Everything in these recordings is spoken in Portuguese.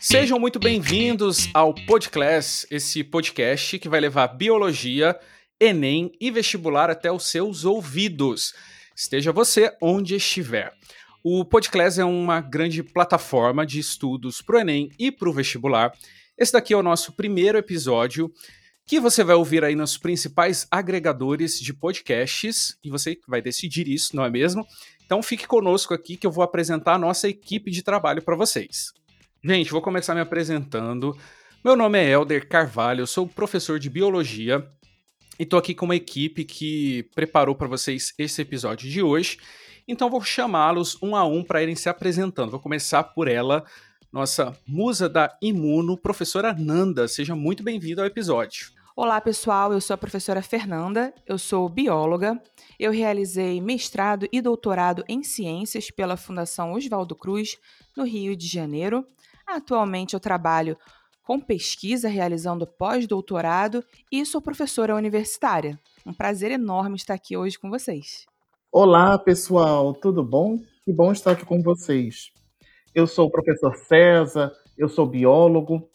Sejam muito bem-vindos ao Podclass, esse podcast que vai levar biologia, Enem e vestibular até os seus ouvidos. Esteja você onde estiver. O Podclass é uma grande plataforma de estudos para o Enem e para o vestibular. Esse daqui é o nosso primeiro episódio que você vai ouvir aí nos principais agregadores de podcasts e você vai decidir isso, não é mesmo? Então fique conosco aqui que eu vou apresentar a nossa equipe de trabalho para vocês. Gente, vou começar me apresentando. Meu nome é Elder Carvalho, eu sou professor de biologia e estou aqui com uma equipe que preparou para vocês esse episódio de hoje. Então vou chamá-los um a um para irem se apresentando. Vou começar por ela, nossa musa da Imuno, professora Nanda. Seja muito bem-vindo ao episódio. Olá, pessoal. Eu sou a professora Fernanda. Eu sou bióloga. Eu realizei mestrado e doutorado em ciências pela Fundação Oswaldo Cruz, no Rio de Janeiro. Atualmente eu trabalho com pesquisa, realizando pós-doutorado e sou professora universitária. Um prazer enorme estar aqui hoje com vocês. Olá, pessoal, tudo bom? Que bom estar aqui com vocês. Eu sou o professor César, eu sou biólogo,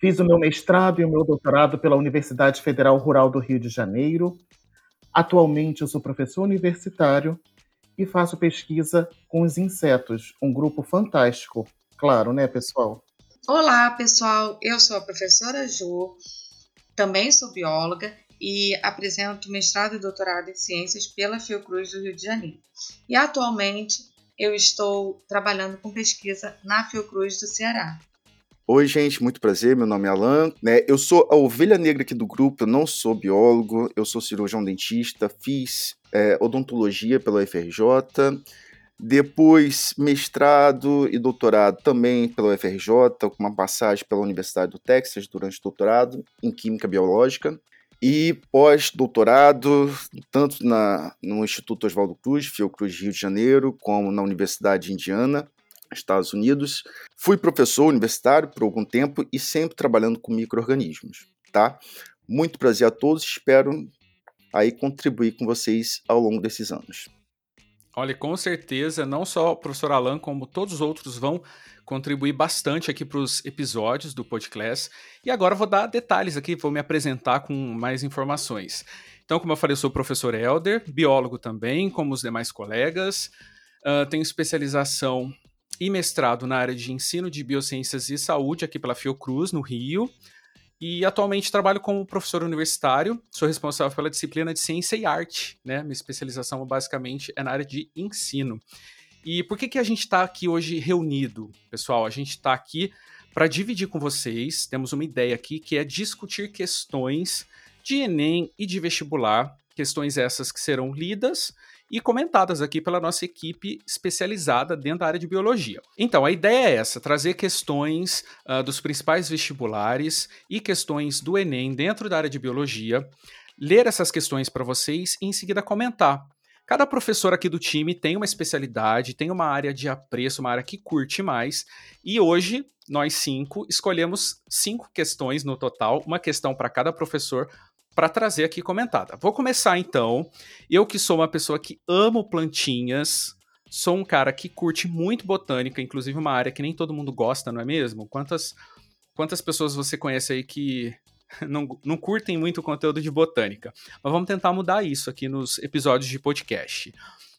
fiz o meu mestrado e o meu doutorado pela Universidade Federal Rural do Rio de Janeiro. Atualmente eu sou professor universitário e faço pesquisa com os insetos, um grupo fantástico Claro, né, pessoal? Olá, pessoal. Eu sou a professora Jo, também sou bióloga e apresento mestrado e doutorado em ciências pela Fiocruz do Rio de Janeiro. E atualmente eu estou trabalhando com pesquisa na Fiocruz do Ceará. Oi, gente, muito prazer. Meu nome é Alan. Né? Eu sou a ovelha negra aqui do grupo. Eu não sou biólogo, eu sou cirurgião dentista, fiz é, odontologia pela UFRJ. Depois, mestrado e doutorado também pela UFRJ, com uma passagem pela Universidade do Texas durante o doutorado em Química Biológica. E pós-doutorado, tanto na, no Instituto Oswaldo Cruz, Fiocruz Rio de Janeiro, como na Universidade de Indiana, Estados Unidos. Fui professor universitário por algum tempo e sempre trabalhando com micro-organismos, tá? Muito prazer a todos, espero aí contribuir com vocês ao longo desses anos. Olha, com certeza, não só o professor Alan, como todos os outros vão contribuir bastante aqui para os episódios do podcast. E agora vou dar detalhes aqui, vou me apresentar com mais informações. Então, como eu falei, eu sou o professor Helder, biólogo também, como os demais colegas. Uh, tenho especialização e mestrado na área de ensino de biociências e saúde aqui pela Fiocruz, no Rio e atualmente trabalho como professor universitário, sou responsável pela disciplina de ciência e arte, né? Minha especialização basicamente é na área de ensino. E por que, que a gente está aqui hoje reunido, pessoal? A gente está aqui para dividir com vocês, temos uma ideia aqui que é discutir questões de Enem e de vestibular, questões essas que serão lidas e comentadas aqui pela nossa equipe especializada dentro da área de biologia. Então, a ideia é essa: trazer questões uh, dos principais vestibulares e questões do Enem dentro da área de biologia, ler essas questões para vocês e em seguida comentar. Cada professor aqui do time tem uma especialidade, tem uma área de apreço, uma área que curte mais. E hoje, nós cinco escolhemos cinco questões no total, uma questão para cada professor, para trazer aqui comentada. Vou começar então. Eu que sou uma pessoa que amo plantinhas, sou um cara que curte muito botânica, inclusive uma área que nem todo mundo gosta, não é mesmo? Quantas quantas pessoas você conhece aí que não, não curtem muito o conteúdo de botânica? Mas vamos tentar mudar isso aqui nos episódios de podcast.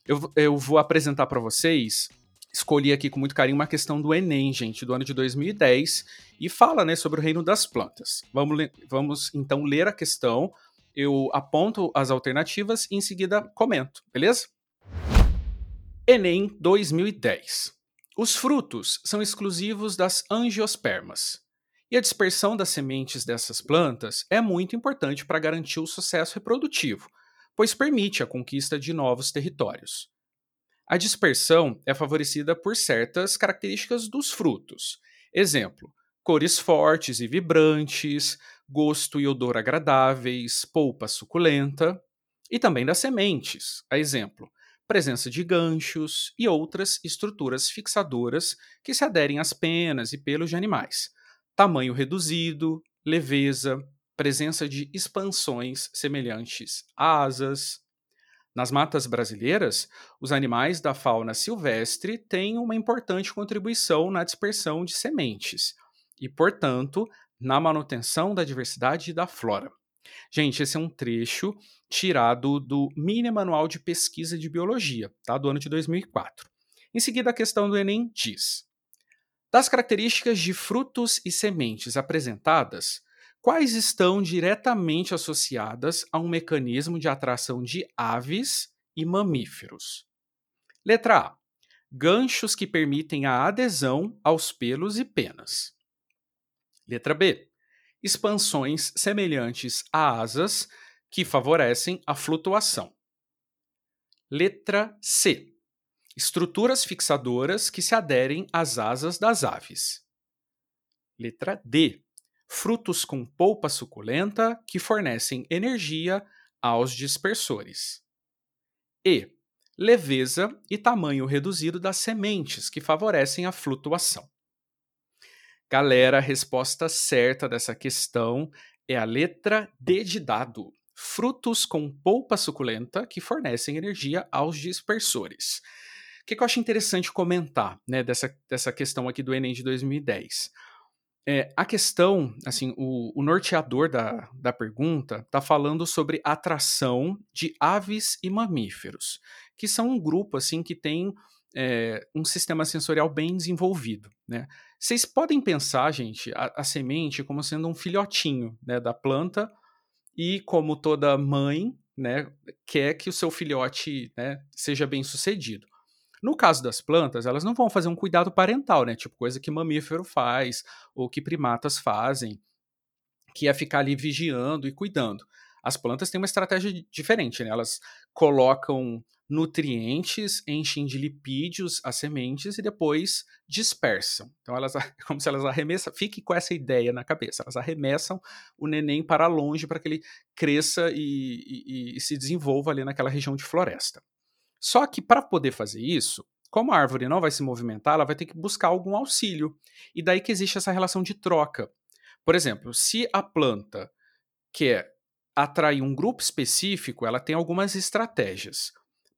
Eu, eu vou apresentar para vocês escolhi aqui com muito carinho uma questão do Enem, gente, do ano de 2010, e fala né, sobre o reino das plantas. Vamos, vamos então ler a questão, eu aponto as alternativas e em seguida comento, beleza? Enem 2010. Os frutos são exclusivos das angiospermas. E a dispersão das sementes dessas plantas é muito importante para garantir o sucesso reprodutivo, pois permite a conquista de novos territórios. A dispersão é favorecida por certas características dos frutos. Exemplo: cores fortes e vibrantes, gosto e odor agradáveis, polpa suculenta, e também das sementes. A exemplo: presença de ganchos e outras estruturas fixadoras que se aderem às penas e pelos de animais, tamanho reduzido, leveza, presença de expansões semelhantes a asas. Nas matas brasileiras, os animais da fauna silvestre têm uma importante contribuição na dispersão de sementes e, portanto, na manutenção da diversidade da flora. Gente, esse é um trecho tirado do Mini Manual de Pesquisa de Biologia, tá? do ano de 2004. Em seguida, a questão do Enem diz: Das características de frutos e sementes apresentadas, quais estão diretamente associadas a um mecanismo de atração de aves e mamíferos? Letra A. Ganchos que permitem a adesão aos pelos e penas. Letra B. Expansões semelhantes a asas que favorecem a flutuação. Letra C. Estruturas fixadoras que se aderem às asas das aves. Letra D. Frutos com polpa suculenta que fornecem energia aos dispersores. E. Leveza e tamanho reduzido das sementes que favorecem a flutuação. Galera, a resposta certa dessa questão é a letra D de dado. Frutos com polpa suculenta que fornecem energia aos dispersores. O que, que eu acho interessante comentar né, dessa, dessa questão aqui do Enem de 2010? É, a questão, assim, o, o norteador da, da pergunta está falando sobre atração de aves e mamíferos, que são um grupo assim que tem é, um sistema sensorial bem desenvolvido. Né? Vocês podem pensar, gente, a, a, semente como sendo um filhotinho né, da planta e como toda mãe né, quer que o seu filhote né, seja bem sucedido. No caso das plantas, elas não vão fazer um cuidado parental, né? Tipo coisa que mamífero faz ou que primatas fazem, que é ficar ali vigiando e cuidando. As plantas têm uma estratégia diferente, né? Elas colocam nutrientes, enchem de lipídios as sementes e depois dispersam. Então elas como se elas arremessam, fique com essa ideia na cabeça, elas arremessam o neném para longe para que ele cresça e, e, e se desenvolva ali naquela região de floresta. Só que para poder fazer isso, como a árvore não vai se movimentar, ela vai ter que buscar algum auxílio. E daí que existe essa relação de troca. Por exemplo, se a planta quer atrair um grupo específico, ela tem algumas estratégias.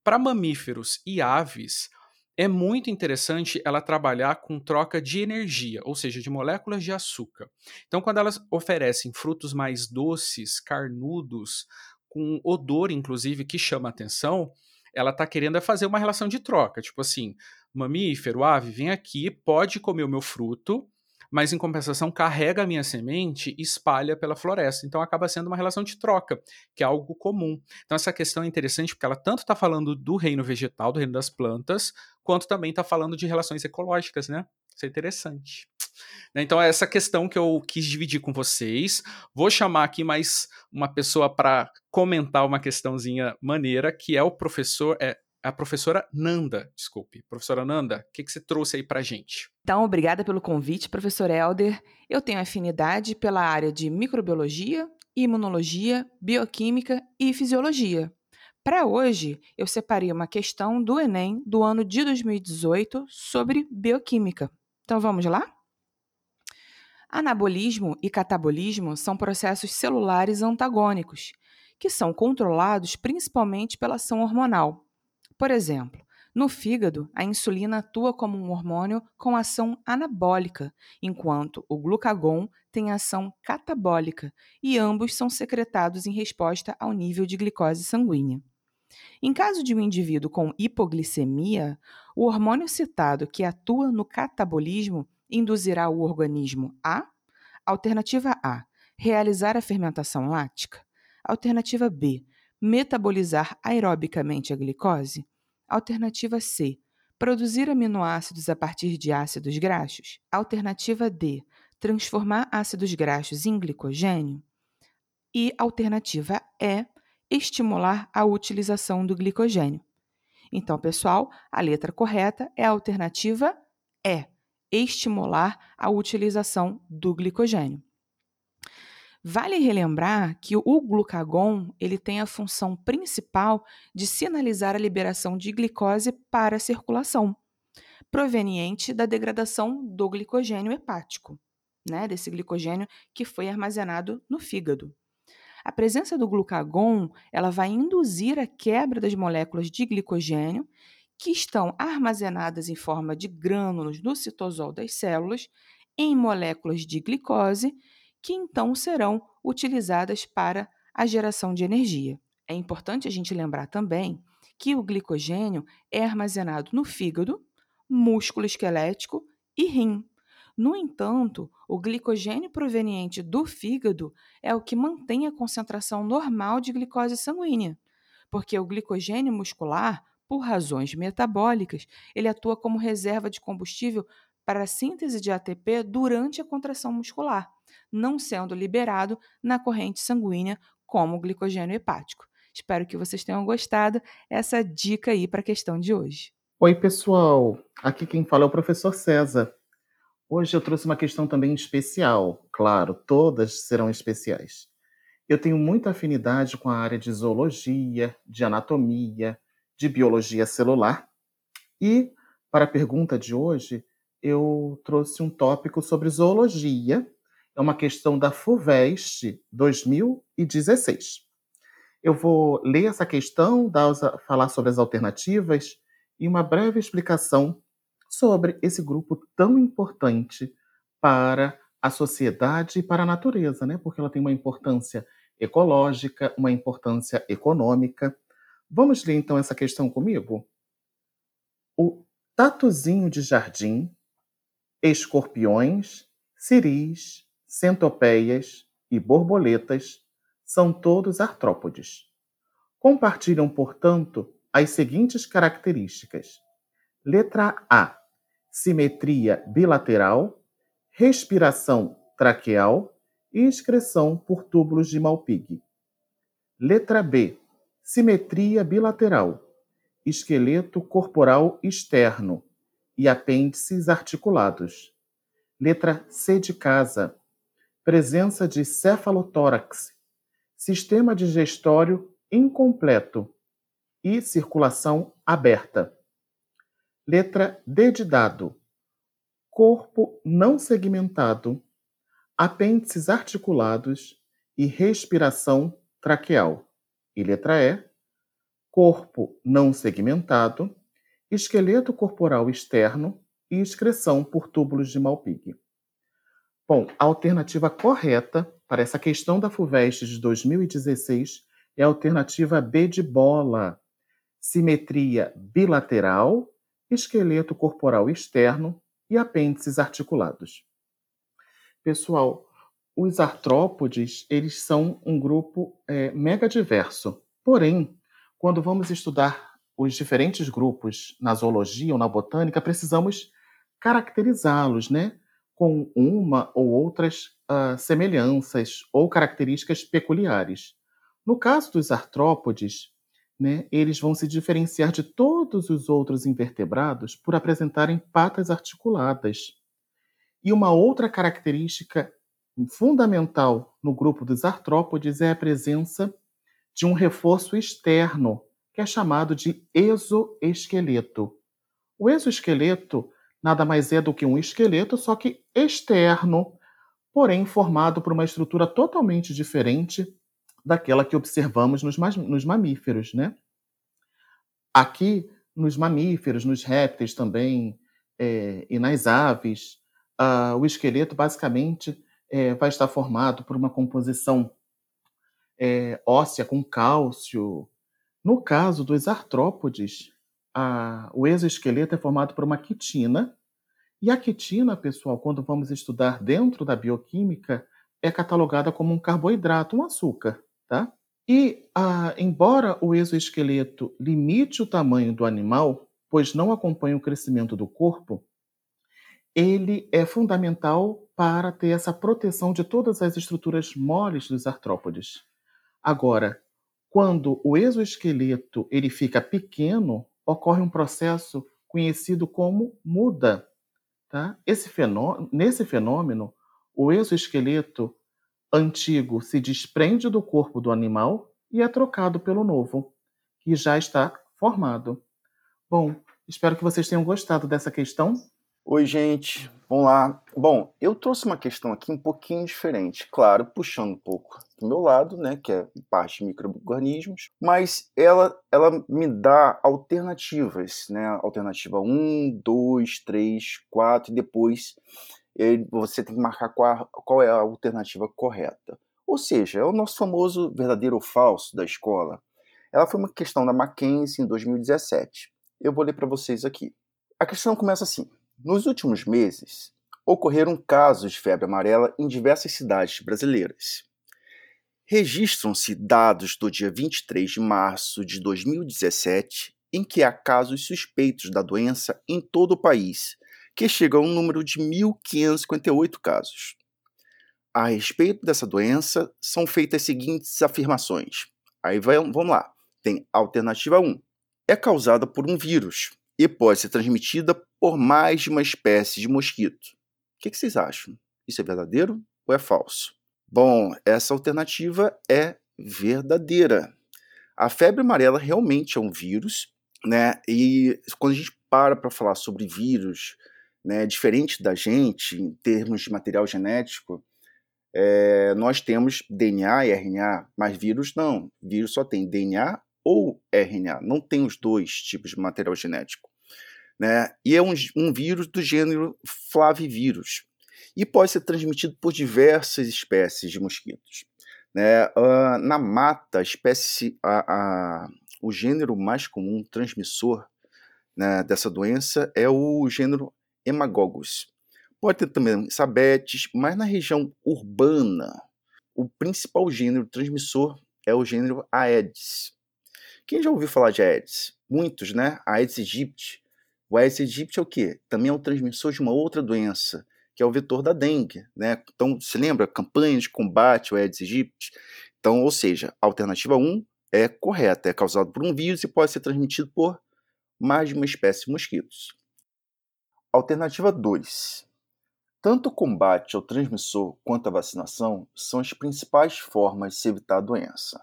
Para mamíferos e aves, é muito interessante ela trabalhar com troca de energia, ou seja, de moléculas de açúcar. Então, quando elas oferecem frutos mais doces, carnudos, com odor, inclusive, que chama atenção, ela está querendo é fazer uma relação de troca. Tipo assim, mamífero, ave, vem aqui, pode comer o meu fruto, mas em compensação carrega a minha semente e espalha pela floresta. Então acaba sendo uma relação de troca, que é algo comum. Então essa questão é interessante porque ela tanto está falando do reino vegetal, do reino das plantas, quanto também está falando de relações ecológicas, né? Isso é interessante. Né, então, é essa questão que eu quis dividir com vocês. Vou chamar aqui mais uma pessoa para comentar uma questãozinha maneira, que é o professor, é, a professora Nanda, desculpe. Professora Nanda, o que, que você trouxe aí para gente? Então, obrigada pelo convite, professor Helder. Eu tenho afinidade pela área de microbiologia, imunologia, bioquímica e fisiologia. Para hoje, eu separei uma questão do Enem do ano de 2018 sobre bioquímica. Então, vamos lá? Anabolismo e catabolismo são processos celulares antagônicos, que são controlados principalmente pela ação hormonal. Por exemplo, no fígado, a insulina atua como um hormônio com ação anabólica, enquanto o glucagon tem ação catabólica, e ambos são secretados em resposta ao nível de glicose sanguínea. Em caso de um indivíduo com hipoglicemia, o hormônio citado que atua no catabolismo induzirá o organismo a Alternativa A, realizar a fermentação láctica. Alternativa B, metabolizar aerobicamente a glicose? Alternativa C. Produzir aminoácidos a partir de ácidos graxos? Alternativa D. Transformar ácidos graxos em glicogênio? E alternativa E. Estimular a utilização do glicogênio. Então, pessoal, a letra correta é a alternativa E. Estimular a utilização do glicogênio. Vale relembrar que o glucagon ele tem a função principal de sinalizar a liberação de glicose para a circulação, proveniente da degradação do glicogênio hepático. né, desse glicogênio que foi armazenado no fígado. A presença do glucagon ela vai induzir a quebra das moléculas de glicogênio que estão armazenadas em forma de grânulos no citosol das células em moléculas de glicose, que então serão utilizadas para a geração de energia. É importante a gente lembrar também que o glicogênio é armazenado no fígado, músculo esquelético e rim. No entanto, o glicogênio proveniente do fígado é o que mantém a concentração normal de glicose sanguínea, porque o glicogênio muscular, por razões metabólicas, ele atua como reserva de combustível para a síntese de ATP durante a contração muscular, não sendo liberado na corrente sanguínea como o glicogênio hepático. Espero que vocês tenham gostado essa dica aí para a questão de hoje. Oi, pessoal. Aqui quem fala é o professor César. Hoje eu trouxe uma questão também especial. Claro, todas serão especiais. Eu tenho muita afinidade com a área de zoologia, de anatomia, de biologia celular. E, para a pergunta de hoje, eu trouxe um tópico sobre zoologia. É uma questão da FUVEST 2016. Eu vou ler essa questão, dar, falar sobre as alternativas e uma breve explicação sobre esse grupo tão importante para a sociedade e para a natureza, né? Porque ela tem uma importância ecológica, uma importância econômica. Vamos ler então essa questão comigo? O tatuzinho de jardim, escorpiões, ciris, centopeias e borboletas são todos artrópodes. Compartilham, portanto, as seguintes características: letra A, simetria bilateral, respiração traqueal e excreção por túbulos de Malpighi. Letra B, simetria bilateral, esqueleto corporal externo e apêndices articulados. Letra C de casa, presença de cefalotórax, sistema digestório incompleto e circulação aberta. Letra D de dado. Corpo não segmentado, apêndices articulados e respiração traqueal. E letra E. Corpo não segmentado, esqueleto corporal externo e excreção por túbulos de Malpighi. Bom, a alternativa correta para essa questão da FUVEST de 2016 é a alternativa B de bola. Simetria bilateral esqueleto corporal externo e apêndices articulados. Pessoal, os artrópodes eles são um grupo é, mega diverso. Porém, quando vamos estudar os diferentes grupos na zoologia ou na botânica, precisamos caracterizá-los, né, com uma ou outras uh, semelhanças ou características peculiares. No caso dos artrópodes, né, eles vão se diferenciar de todos os outros invertebrados por apresentarem patas articuladas. E uma outra característica fundamental no grupo dos artrópodes é a presença de um reforço externo, que é chamado de exoesqueleto. O exoesqueleto nada mais é do que um esqueleto, só que externo, porém formado por uma estrutura totalmente diferente daquela que observamos nos, nos mamíferos, né? Aqui, nos mamíferos, nos répteis também, é, e nas aves, uh, o esqueleto basicamente é, vai estar formado por uma composição é, óssea com cálcio. No caso dos artrópodes, a, o exoesqueleto é formado por uma quitina, e a quitina, pessoal, quando vamos estudar dentro da bioquímica, é catalogada como um carboidrato, um açúcar. Tá? E, ah, embora o exoesqueleto limite o tamanho do animal, pois não acompanha o crescimento do corpo, ele é fundamental para ter essa proteção de todas as estruturas moles dos artrópodes. Agora, quando o exoesqueleto ele fica pequeno, ocorre um processo conhecido como muda. Tá? Fenômeno, nesse fenômeno, o exoesqueleto antigo se desprende do corpo do animal e é trocado pelo novo, que já está formado. Bom, espero que vocês tenham gostado dessa questão. Oi, gente. Vamos lá. Bom, eu trouxe uma questão aqui um pouquinho diferente, claro, puxando um pouco do meu lado, né, que é parte de microorganismos, mas ela, ela me dá alternativas, né, alternativa 1, 2, 3, 4 e depois você tem que marcar qual, qual é a alternativa correta. Ou seja, é o nosso famoso verdadeiro ou falso da escola. Ela foi uma questão da Mackenzie em 2017. Eu vou ler para vocês aqui. A questão começa assim: nos últimos meses, ocorreram casos de febre amarela em diversas cidades brasileiras. Registram-se dados do dia 23 de março de 2017 em que há casos suspeitos da doença em todo o país, que chega a um número de 1.558 casos. A respeito dessa doença, são feitas as seguintes afirmações. Aí vai, vamos lá. Tem alternativa 1. É causada por um vírus, e pode ser transmitida por mais de uma espécie de mosquito. O que, vocês acham? Isso é verdadeiro ou é falso? Bom, essa alternativa é verdadeira. A febre amarela realmente é um vírus, né? E quando a gente para para falar sobre vírus, né, diferente da gente em termos de material genético, é, nós temos DNA e RNA, mas vírus não. Vírus só tem DNA ou RNA, não tem os dois tipos de material genético. Né? E é um, um vírus do gênero flavivírus e pode ser transmitido por diversas espécies de mosquitos. Né? Uh, na mata, a espécie, a, a, o gênero mais comum transmissor né, dessa doença é o gênero Hemagogus. Pode ter também sabetes, mas na região urbana, o principal gênero transmissor é o gênero Aedes. Quem já ouviu falar de Aedes? Muitos, né? Aedes aegypti. O Aedes aegypti é o quê? Também é o transmissor de uma outra doença, que é o vetor da dengue, né? Então, se lembra? Campanha de combate ao Aedes aegypti. Então, ou seja, a alternativa 1 é correta, é causado por um vírus e pode ser transmitido por mais de uma espécie de mosquitos. Alternativa 2. Tanto o combate ao transmissor quanto a vacinação são as principais formas de se evitar a doença.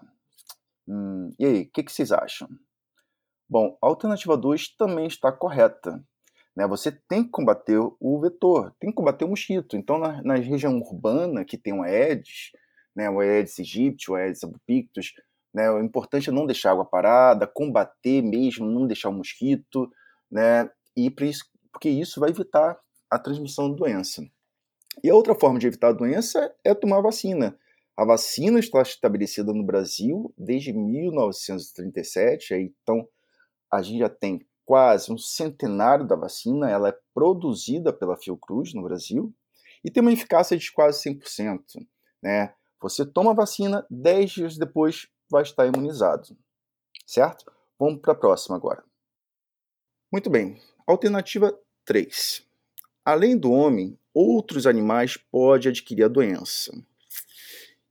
Hum, e aí, o que, que, vocês acham? Bom, a alternativa 2 também está correta. Né? Você tem que combater o vetor, tem que combater o mosquito. Então, na, na região urbana, que tem o Aedes, né, o Aedes aegypti, o Aedes albopictus, né, o importante é não deixar a água parada, combater mesmo, não deixar o mosquito, né, e isso, porque isso vai evitar a transmissão da doença. E a outra forma de evitar a doença é tomar vacina. A vacina está estabelecida no Brasil desde 1937, então a gente já tem quase um centenário da vacina, ela é produzida pela Fiocruz no Brasil e tem uma eficácia de quase 100%. Né? Você toma a vacina, 10 dias depois vai estar imunizado. Certo? Vamos para a próxima agora. Muito bem. Alternativa 3. Além do homem, outros animais podem adquirir a doença.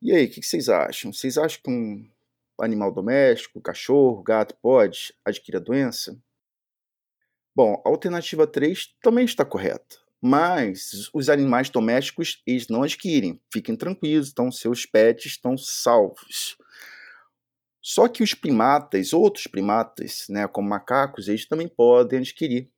E aí, o que vocês acham? Vocês acham que um animal doméstico, cachorro, gato, pode adquirir a doença? Bom, a alternativa 3 também está correta. Mas os animais domésticos, eles não adquirem. Fiquem tranquilos, então seus pets estão salvos. Só que os primatas, outros primatas, né, como macacos, eles também podem adquirir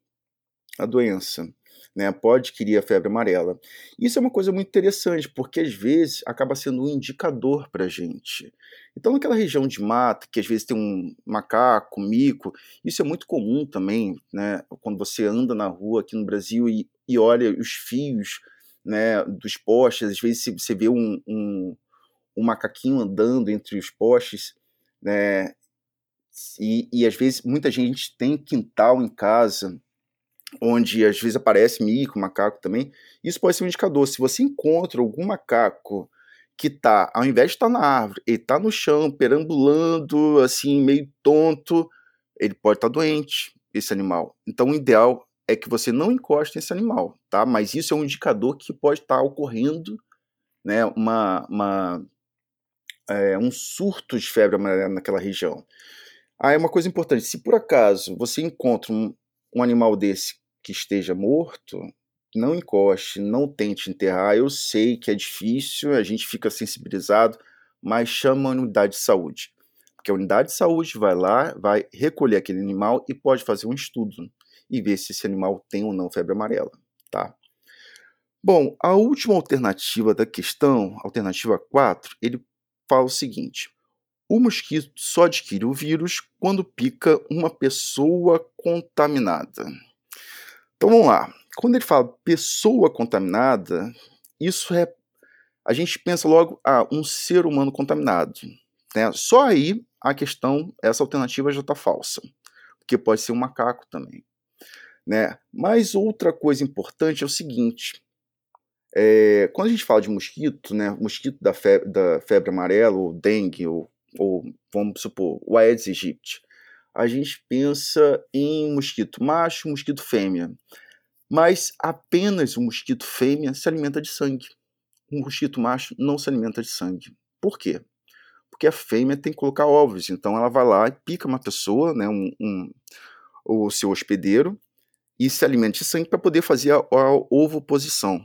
a doença né, pode adquirir a febre amarela. Isso é uma coisa muito interessante, porque às vezes acaba sendo um indicador para a gente. Então, naquela região de mata, que às vezes tem um macaco, mico, isso é muito comum também, né, quando você anda na rua aqui no Brasil e, e olha os fios né, dos postes, às vezes você vê um, um, um macaquinho andando entre os postes, né, e, e às vezes muita gente tem quintal em casa onde às vezes aparece mico, macaco também, isso pode ser um indicador. Se você encontra algum macaco que tá, ao invés de estar tá na árvore, ele tá no chão, perambulando, assim, meio tonto, ele pode estar tá doente, esse animal. Então, o ideal é que você não encoste nesse animal, tá? Mas isso é um indicador que pode estar tá ocorrendo, né, uma, uma é, um surto de febre amarela naquela região. Ah, é uma coisa importante, se por acaso você encontra um, um animal desse que esteja morto, não encoste, não tente enterrar. Eu sei que é difícil, a gente fica sensibilizado, mas chama a unidade de saúde. Porque a unidade de saúde vai lá, vai recolher aquele animal e pode fazer um estudo e ver se esse animal tem ou não febre amarela. tá? Bom, a última alternativa da questão, alternativa 4, ele fala o seguinte: o mosquito só adquire o vírus quando pica uma pessoa contaminada. Então vamos lá. Quando ele fala pessoa contaminada, isso é. A gente pensa logo, ah, um ser humano contaminado. Né? Só aí a questão, essa alternativa já está falsa. Porque pode ser um macaco também. Né? Mas outra coisa importante é o seguinte: é, quando a gente fala de mosquito, né, mosquito da febre, da febre amarela, ou dengue, ou, ou vamos supor, o Aedes aegypti, a gente pensa em mosquito macho, mosquito fêmea. Mas apenas o mosquito fêmea se alimenta de sangue. O mosquito macho não se alimenta de sangue. Por quê? Porque a fêmea tem que colocar ovos. Então ela vai lá e pica uma pessoa, né, um, um o seu hospedeiro, e se alimenta de sangue para poder fazer a, a ovoposição.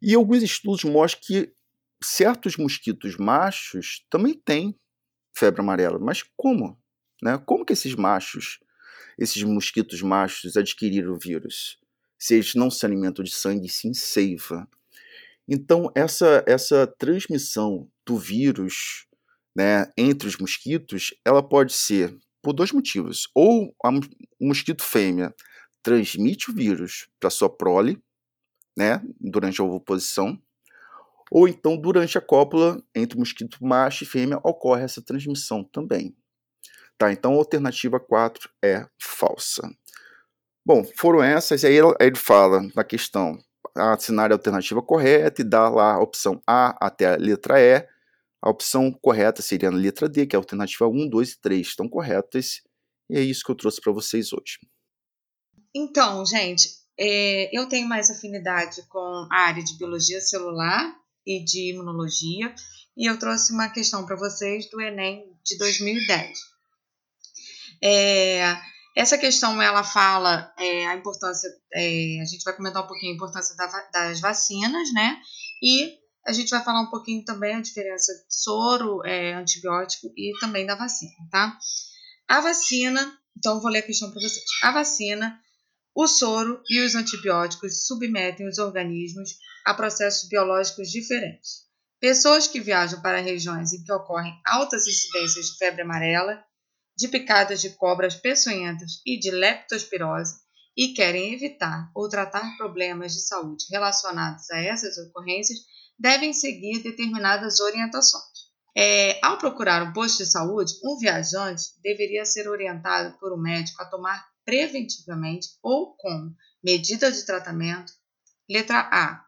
E alguns estudos mostram que certos mosquitos machos também têm febre amarela. Mas como? Né? Como que esses machos, esses mosquitos machos adquiriram o vírus? Se eles não se alimentam de sangue, sim seiva. Então, essa, essa transmissão do vírus né, entre os mosquitos, ela pode ser por dois motivos. Ou o mosquito fêmea transmite o vírus para sua prole, né, durante a ovoposição, ou então durante a cópula entre mosquito macho e fêmea ocorre essa transmissão também. Tá, então a alternativa 4 é falsa. Bom, foram essas, aí ele fala na questão, assinar a alternativa correta e dá lá a opção A até a letra E. A opção correta seria na letra D, que é a alternativa 1, 2 e 3 estão corretas. E é isso que eu trouxe para vocês hoje. Então, gente, é, eu tenho mais afinidade com a área de biologia celular e de imunologia, e eu trouxe uma questão para vocês do Enem de 2010. É, essa questão ela fala é, a importância, é, a gente vai comentar um pouquinho a importância da, das vacinas, né? E a gente vai falar um pouquinho também a diferença de soro, é, antibiótico e também da vacina, tá? A vacina, então vou ler a questão para vocês. A vacina o soro e os antibióticos submetem os organismos a processos biológicos diferentes. Pessoas que viajam para regiões em que ocorrem altas incidências de febre amarela, de picadas de cobras peçonhentas e de leptospirose e querem evitar ou tratar problemas de saúde relacionados a essas ocorrências devem seguir determinadas orientações. É, ao procurar um posto de saúde, um viajante deveria ser orientado por um médico a tomar preventivamente ou com medida de tratamento. Letra A.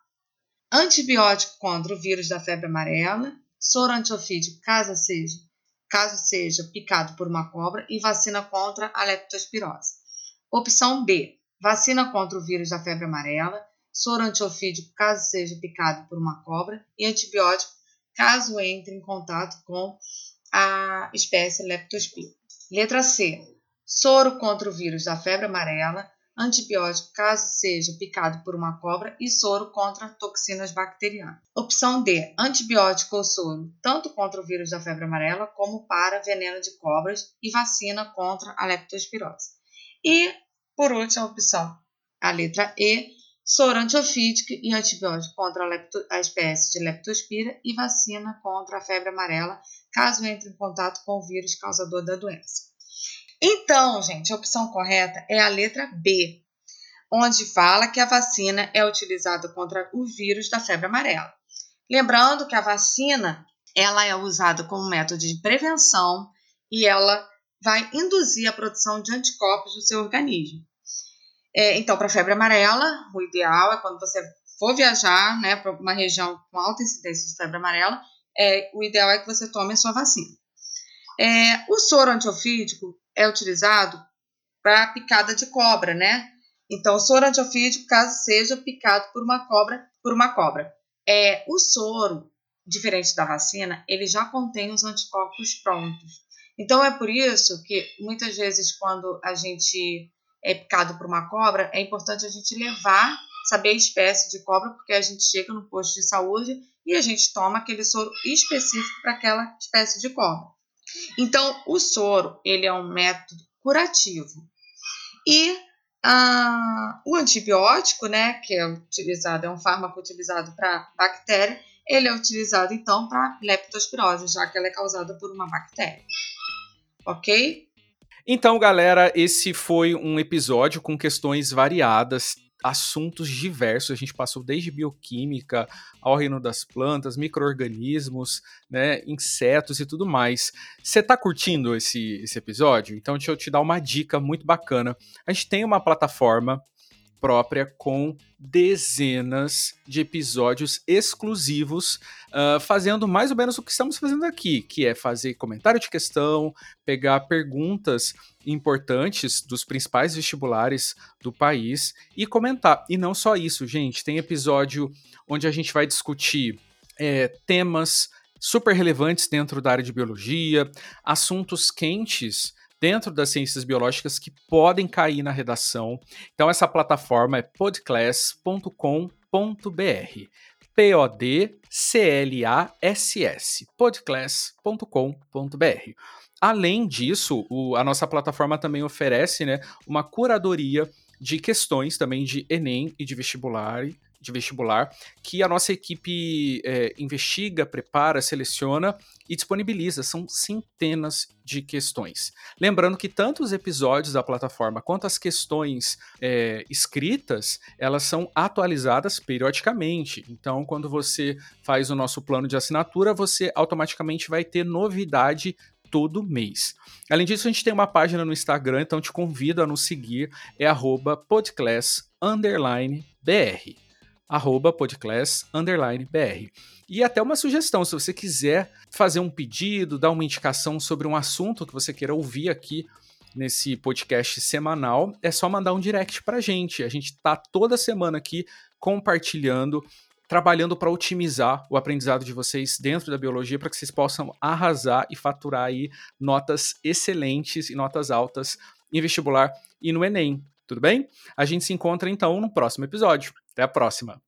Antibiótico contra o vírus da febre amarela, soro antiofídico caso seja, caso seja picado por uma cobra e vacina contra a leptospirose. Opção B. Vacina contra o vírus da febre amarela, soro antiofídico caso seja picado por uma cobra e antibiótico caso entre em contato com a espécie leptospira. Letra C soro contra o vírus da febre amarela, antibiótico caso seja picado por uma cobra e soro contra toxinas bacterianas. Opção D: antibiótico ou soro, tanto contra o vírus da febre amarela como para veneno de cobras e vacina contra a leptospirose. E, por última opção, a letra E: soro antiofídico e antibiótico contra a, lepto, a espécie de leptospira e vacina contra a febre amarela, caso entre em contato com o vírus causador da doença. Então, gente, a opção correta é a letra B, onde fala que a vacina é utilizada contra o vírus da febre amarela. Lembrando que a vacina ela é usada como método de prevenção e ela vai induzir a produção de anticorpos no seu organismo. É, então, para febre amarela, o ideal é quando você for viajar né, para uma região com alta incidência de febre amarela, é, o ideal é que você tome a sua vacina. É, o soro antiofídico é utilizado para picada de cobra, né? Então, soro antiofídico, caso seja picado por uma cobra, por uma cobra. É, o soro, diferente da vacina, ele já contém os anticorpos prontos. Então, é por isso que muitas vezes, quando a gente é picado por uma cobra, é importante a gente levar, saber a espécie de cobra, porque a gente chega no posto de saúde e a gente toma aquele soro específico para aquela espécie de cobra. Então, o soro ele é um método curativo. E Ah, o antibiótico, né, que é utilizado, é um fármaco utilizado para bactéria, ele é utilizado então para leptospirose, já que ela é causada por uma bactéria. Ok? Então, galera, esse foi um episódio com questões variadas, assuntos diversos. A gente passou desde bioquímica ao reino das plantas, micro-organismos, né, insetos e tudo mais. Você está curtindo esse, esse episódio? Então, deixa eu te dar uma dica muito bacana. A gente tem uma plataforma própria com dezenas de episódios exclusivos, uh, fazendo mais ou menos o que estamos fazendo aqui, que é fazer comentário de questão, pegar perguntas importantes dos principais vestibulares do país e comentar. E não só isso, gente, tem episódio onde a gente vai discutir é, temas super relevantes dentro da área de biologia, assuntos quentes dentro das ciências biológicas que podem cair na redação. Então essa plataforma é podclass.com.br. P-O-D-C-L-A-S-S, podclass.com.br. Além disso, o, a nossa plataforma também oferece né, uma curadoria de questões também de Enem e de vestibular de vestibular que a nossa equipe é, investiga, prepara, seleciona e disponibiliza. São centenas de questões. Lembrando que tanto os episódios da plataforma quanto as questões é, escritas, elas são atualizadas periodicamente. Então, quando você faz o nosso plano de assinatura, você automaticamente vai ter novidade todo mês. Além disso, a gente tem uma página no Instagram, então te convido a nos seguir, é podclass_br arroba podclass underline br. E até uma sugestão, se você quiser fazer um pedido, dar uma indicação sobre um assunto que você queira ouvir aqui nesse podcast semanal, é só mandar um direct pra gente. A gente tá toda semana aqui compartilhando, trabalhando para otimizar o aprendizado de vocês dentro da biologia para que vocês possam arrasar e faturar aí notas excelentes e notas altas em vestibular e no ENEM. Tudo bem? A gente se encontra então no próximo episódio. Até a próxima!